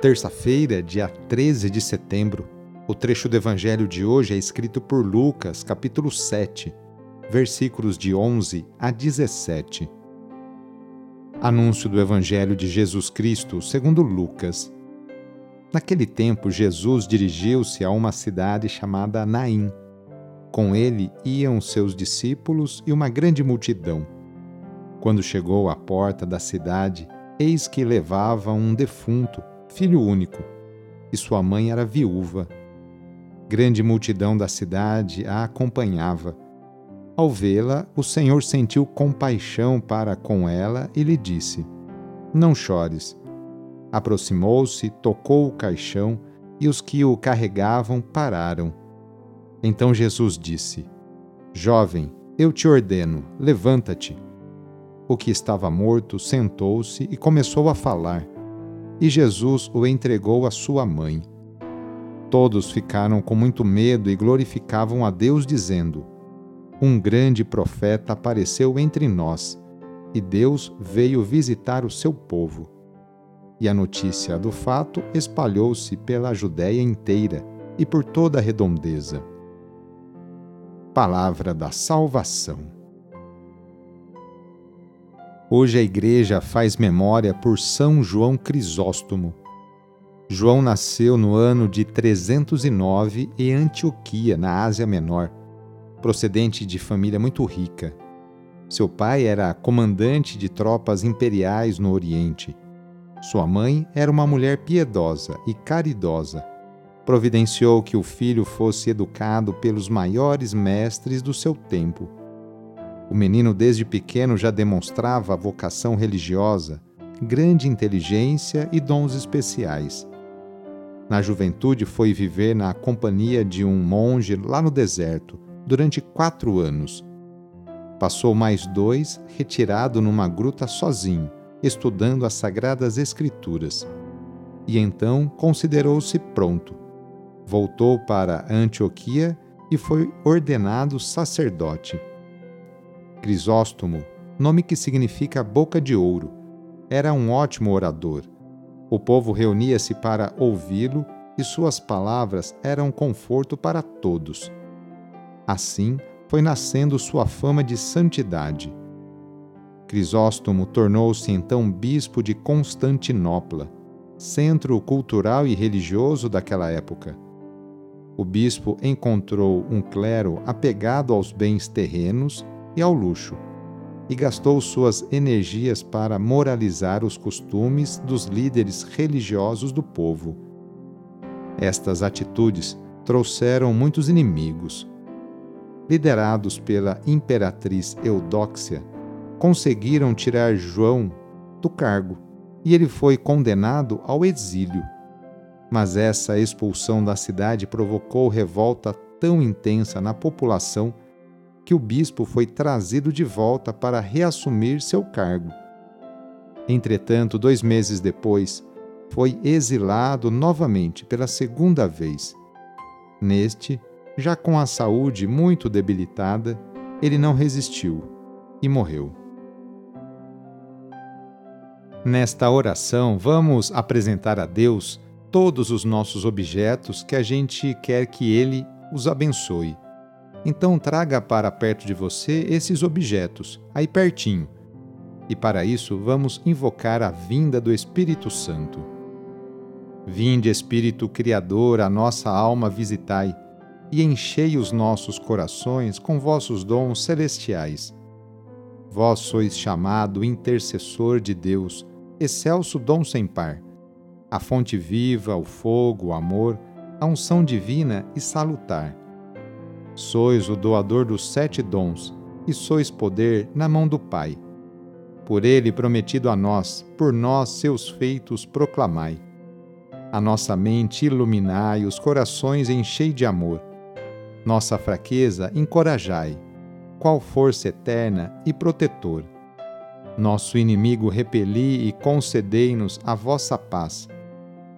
terça-feira, dia 13 de setembro. O trecho do evangelho de hoje é escrito por Lucas, capítulo 7, versículos de 11 a 17. Anúncio do evangelho de Jesus Cristo, segundo Lucas. Naquele tempo, Jesus dirigiu-se a uma cidade chamada Naim. Com ele iam seus discípulos e uma grande multidão. Quando chegou à porta da cidade, eis que levava um defunto filho único, e sua mãe era viúva. Grande multidão da cidade a acompanhava. Ao vê-la, o Senhor sentiu compaixão para com ela e lhe disse: Não chores. Aproximou-se, tocou o caixão e os que o carregavam pararam. Então Jesus disse: Jovem, eu te ordeno, levanta-te. O que estava morto sentou-se e começou a falar e Jesus o entregou à sua mãe. Todos ficaram com muito medo e glorificavam a Deus, dizendo: Um grande profeta apareceu entre nós, e Deus veio visitar o seu povo. E a notícia do fato espalhou-se pela Judéia inteira e por toda a redondeza. Palavra da Salvação. Hoje a Igreja faz memória por São João Crisóstomo. João nasceu no ano de 309 em Antioquia, na Ásia Menor, procedente de família muito rica. Seu pai era comandante de tropas imperiais no Oriente. Sua mãe era uma mulher piedosa e caridosa. Providenciou que o filho fosse educado pelos maiores mestres do seu tempo o menino, desde pequeno, já demonstrava vocação religiosa, grande inteligência e dons especiais. Na juventude, foi viver na companhia de um monge lá no deserto, durante quatro anos. Passou mais dois retirado numa gruta sozinho, estudando as Sagradas Escrituras. E então considerou-se pronto. Voltou para Antioquia e foi ordenado sacerdote. Crisóstomo, nome que significa boca de ouro, era um ótimo orador. O povo reunia-se para ouvi-lo e suas palavras eram conforto para todos. Assim foi nascendo sua fama de santidade. Crisóstomo tornou-se então bispo de Constantinopla, centro cultural e religioso daquela época. O bispo encontrou um clero apegado aos bens terrenos e ao luxo, e gastou suas energias para moralizar os costumes dos líderes religiosos do povo. Estas atitudes trouxeram muitos inimigos. Liderados pela imperatriz Eudóxia, conseguiram tirar João do cargo e ele foi condenado ao exílio. Mas essa expulsão da cidade provocou revolta tão intensa na população que o bispo foi trazido de volta para reassumir seu cargo. Entretanto, dois meses depois, foi exilado novamente pela segunda vez. Neste, já com a saúde muito debilitada, ele não resistiu e morreu. Nesta oração, vamos apresentar a Deus todos os nossos objetos que a gente quer que Ele os abençoe. Então traga para perto de você esses objetos, aí pertinho. E para isso vamos invocar a vinda do Espírito Santo. Vinde, Espírito Criador, a nossa alma visitai. e enchei os nossos corações com vossos dons celestiais. Vós sois chamado intercessor de Deus, excelso dom sem par, a fonte viva, o fogo, o amor, a unção divina e salutar. Sois o doador dos sete dons, e sois poder na mão do Pai. Por ele prometido a nós, por nós seus feitos proclamai. A nossa mente iluminai, os corações enchei de amor nossa fraqueza encorajai, qual força eterna e protetor. Nosso inimigo repeli e concedei-nos a vossa paz.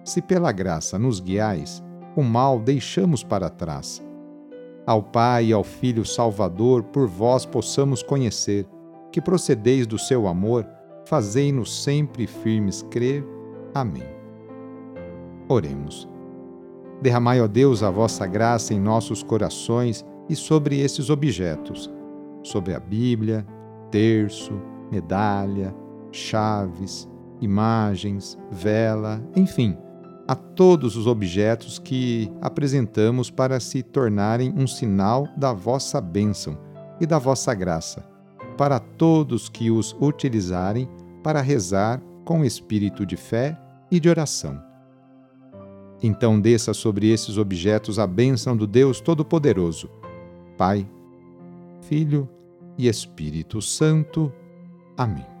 Se pela graça nos guiais, o mal deixamos para trás. Ao Pai e ao Filho Salvador, por vós possamos conhecer, que procedeis do seu amor, fazei-nos sempre firmes crer. Amém. Oremos. Derramai, ó Deus, a vossa graça em nossos corações e sobre esses objetos, sobre a Bíblia, terço, medalha, chaves, imagens, vela, enfim, a todos os objetos que apresentamos para se tornarem um sinal da vossa bênção e da vossa graça, para todos que os utilizarem para rezar com espírito de fé e de oração. Então desça sobre esses objetos a bênção do Deus Todo-Poderoso, Pai, Filho e Espírito Santo. Amém.